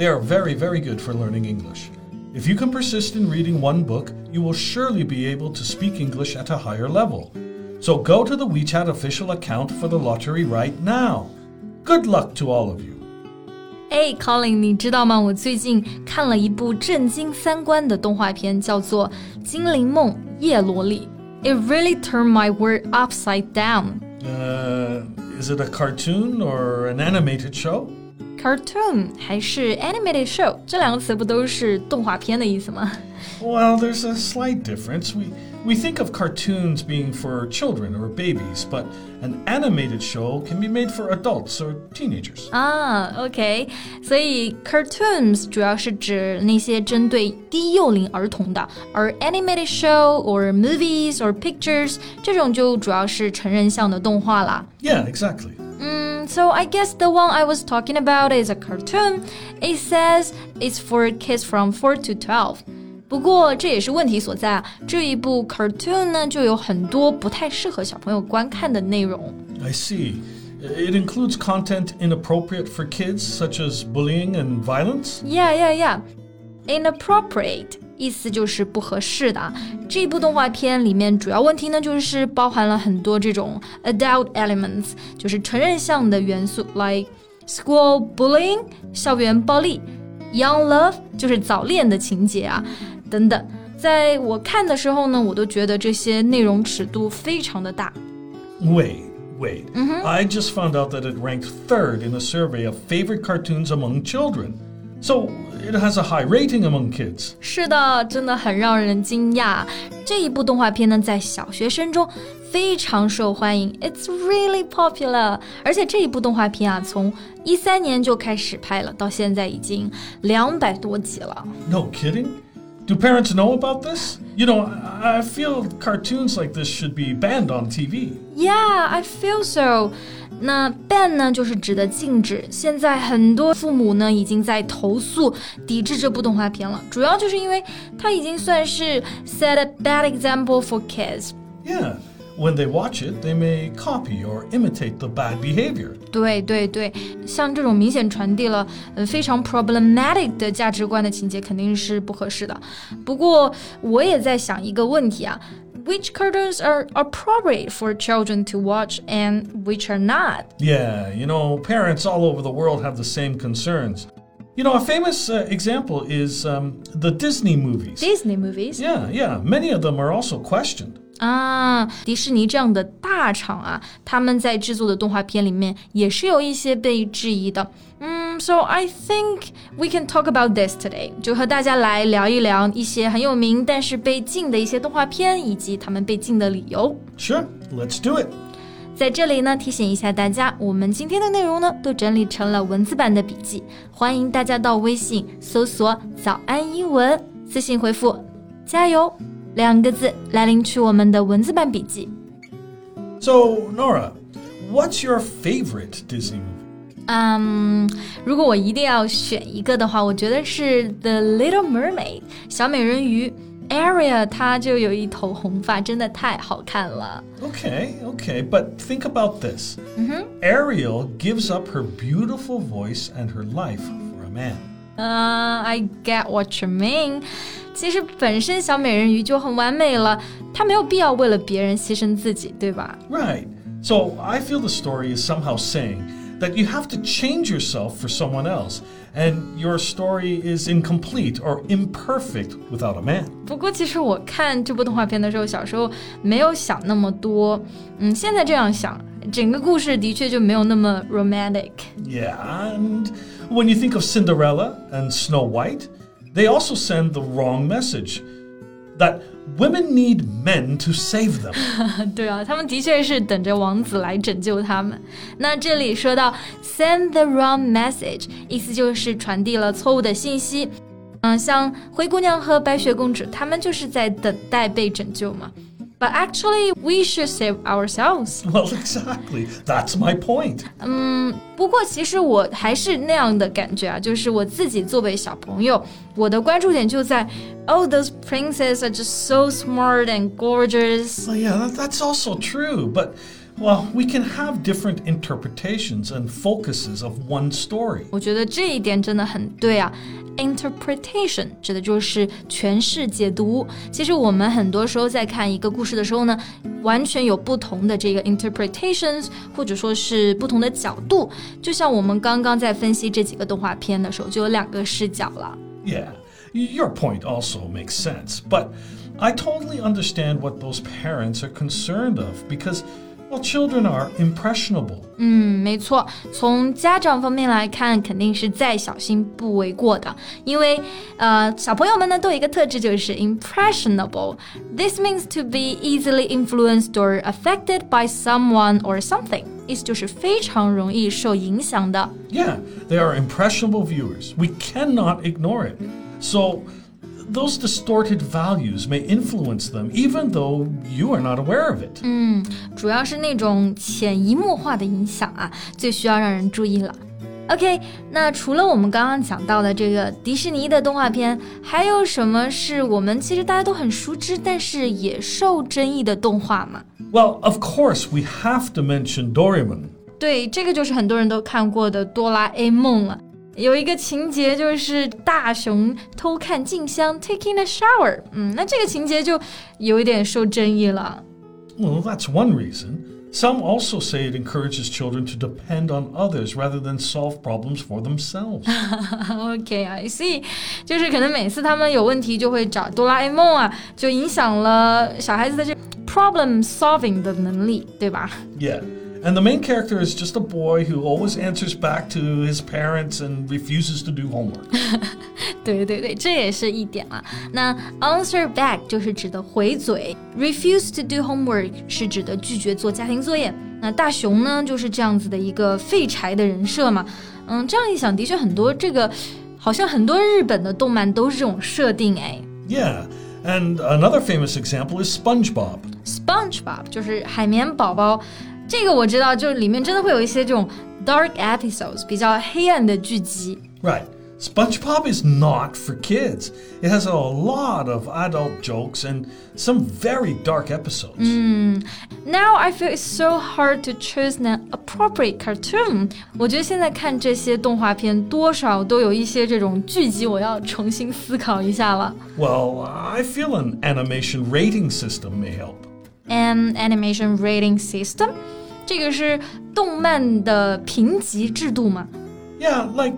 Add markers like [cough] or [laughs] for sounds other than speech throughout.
They are very, very good for learning English. If you can persist in reading one book, you will surely be able to speak English at a higher level. So go to the WeChat official account for the lottery right now. Good luck to all of you. 哎，Colin，你知道吗？我最近看了一部震惊三观的动画片，叫做《精灵梦叶罗丽》。It really turned my world upside down. Uh, is it a cartoon or an animated show? Cartoon 还是 animated show？这两个词不都是动画片的意思吗？well, there's a slight difference. We we think of cartoons being for children or babies, but an animated show can be made for adults or teenagers. 啊，OK，所以 cartoons 主要是指那些针对低幼龄儿童的，而 animated show or movies or pictures 这种就主要是成人向的动画啦。Yeah, exactly. Mm, so I guess the one I was talking about is a cartoon. It says it's for kids from 4 to 12. 不过这也是问题所在啊！这一部 cartoon 呢，就有很多不太适合小朋友观看的内容。I see. It includes content inappropriate for kids, such as bullying and violence. Yeah, yeah, yeah. Inappropriate 意思就是不合适的。这部动画片里面主要问题呢，就是包含了很多这种 adult elements，就是成人向的元素，like school bullying 校园暴力，young love 就是早恋的情节啊。等等，在我看的时候呢，我都觉得这些内容尺度非常的大。Wait, wait. I just found out that it ranked third in a survey of favorite cartoons among children. So it has a high rating among kids. 是的，真的很让人惊讶。这一部动画片呢，在小学生中非常受欢迎，It's really popular。而且这一部动画片啊，从一三年就开始拍了，到现在已经两百多集了。No kidding. Do parents know about this? You know, I feel cartoons like this should be banned on TV. Yeah, I feel so. 那 ban 呢，就是指的禁止。现在很多父母呢，已经在投诉、抵制这部动画片了。主要就是因为它已经算是 set a bad example for kids. Yeah when they watch it, they may copy or imitate the bad behavior. 对对对，像这种明显传递了呃非常 problematic 的价值观的情节，肯定是不合适的。不过我也在想一个问题啊。Which cartoons are appropriate for children to watch and which are not? Yeah, you know, parents all over the world have the same concerns. You know, a famous uh, example is um, the Disney movies. Disney movies? Yeah, yeah. Many of them are also questioned. 啊，迪士尼这样的大厂啊，他们在制作的动画片里面也是有一些被质疑的。嗯 ，So I think we can talk about this today，就和大家来聊一聊一些很有名但是被禁的一些动画片，以及他们被禁的理由。Sure，let's do it。在这里呢，提醒一下大家，我们今天的内容呢都整理成了文字版的笔记，欢迎大家到微信搜索“早安英文”，私信回复“加油”。两个字来领取我们的文字版笔记。So Nora, what's your favorite Disney movie? 嗯，如果我一定要选一个的话，我觉得是《The Little Mermaid》小美人鱼。Ariel，她就有一头红发，真的太好看了。Okay, okay, but think about this. -hmm. Ariel gives up her beautiful voice and her life for a man. Uh, I get what you mean. 其实本身小美人鱼就很完美了，她没有必要为了别人牺牲自己，对吧？Right. So I feel the story is somehow saying that you have to change yourself for someone else, and your story is incomplete or imperfect without a man. 不过，其实我看这部动画片的时候，小时候没有想那么多。嗯，现在这样想，整个故事的确就没有那么 romantic。Yeah, and when you think of Cinderella and Snow White. They also send the wrong message That women need men to save them. [laughs] 对啊，他们的确是等着王子来拯救他们。那这里说到 send the wrong message，意思就是传递了错误的信息。嗯，像灰姑娘和白雪公主，他们就是在等待被拯救嘛。But actually, we should save ourselves. Well, [laughs] exactly. That's my point. 嗯，不过其实我还是那样的感觉啊，就是我自己作为小朋友，我的关注点就在，Oh, those princes are just so smart and gorgeous. Well, yeah, that, that's also true. But well, we can have different interpretations and focuses of one story. 我觉得这一点真的很对啊。Interpretation 指的就是诠释、解读。其实我们很多时候在看一个故事的时候呢，完全有不同的这个 interpretations，或者说是不同的角度。就像我们刚刚在分析这几个动画片的时候，就有两个视角了。Yeah, your point also makes sense, but I totally understand what those parents are concerned of because. Well, children are impressionable. 嗯，没错。从家长方面来看，肯定是再小心不为过的。因为，呃，小朋友们呢都有一个特质，就是 impressionable. This means to be easily influenced or affected by someone or something. 意思就是非常容易受影响的。Yeah, they are impressionable viewers. We cannot ignore it. So those distorted values may influence them even though you are not aware of it. 嗯，主要是那种潜移默化的影响啊，最需要让人注意了。OK，那除了我们刚刚讲到的这个迪士尼的动画片，还有什么是我们其实大家都很熟知，但是也受争议的动画吗？Well, of course, we have to mention Doraemon. 对，这个就是很多人都看过的哆啦 A 梦了。 有一个情节就是大熊偷看静香 taking a shower，嗯，那这个情节就有一点受争议了。Well, that's one reason. Some also say it encourages children to depend on others rather than solve problems for themselves. okay, [laughs] I see. 就是可能每次他们有问题就会找哆啦 A 梦啊，就影响了小孩子的这 problem solving 的能力，对吧？Yeah. And the main character is just a boy who always answers back to his parents and refuses to do homework. [laughs] 对对对，这也是一点啊。那 answer back 就是指的回嘴，refuse to do homework 是指的拒绝做家庭作业。那大雄呢，就是这样子的一个废柴的人设嘛。嗯，这样一想，的确很多这个，好像很多日本的动漫都是这种设定哎。Yeah. And another famous example is SpongeBob. SpongeBob 就是海绵宝宝，这个我知道，就是里面真的会有一些这种 dark episodes，比较黑暗的剧集。Right. SpongeBob is not for kids. It has a lot of adult jokes and some very dark episodes. Mm. Now I feel it's so hard to choose an appropriate cartoon. 我觉得现在看这些动画片，多少都有一些这种剧集，我要重新思考一下了。Well, I feel an animation rating system may help. An animation rating system? 这个是动漫的评级制度吗？Yeah, like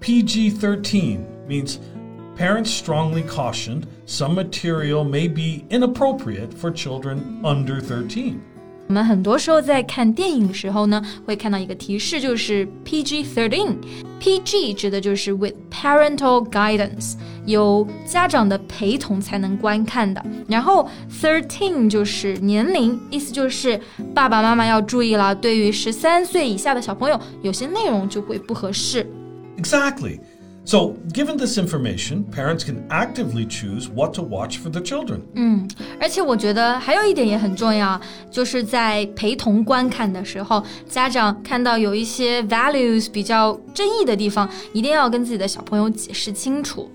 PG 13 means parents strongly cautioned some material may be inappropriate for children under 13. 我们很多时候在看电影的时候呢，会看到一个提示，就是 PG-13。PG 指的就是 with parental guidance，有家长的陪同才能观看的。然后 thirteen 就是年龄，意思就是爸爸妈妈要注意了，对于十三岁以下的小朋友，有些内容就会不合适。Exactly. So, given this information, parents can actively choose what to watch for their children. 嗯，而且我觉得还有一点也很重要，就是在陪同观看的时候，家长看到有一些 values 比较争议的地方，一定要跟自己的小朋友解释清楚。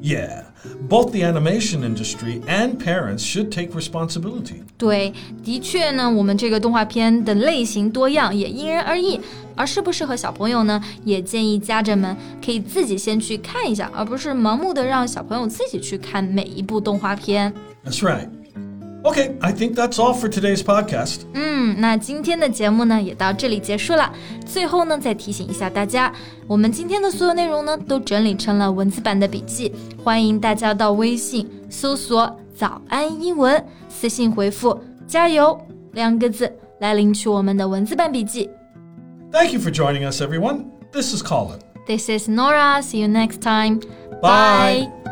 Yeah, both the animation industry and parents should take responsibility. 对，的确呢，我们这个动画片的类型多样，也因人而异。而适不适合小朋友呢？也建议家长们可以自己先去看一下，而不是盲目的让小朋友自己去看每一部动画片。That's right. Okay, I think that's all for today's podcast. 嗯，那今天的节目呢也到这里结束了。最后呢，再提醒一下大家，我们今天的所有内容呢都整理成了文字版的笔记，欢迎大家到微信搜索“早安英文”，私信回复“加油”两个字来领取我们的文字版笔记。Thank you for joining us, everyone. This is Colin. This is Nora. See you next time. Bye. Bye.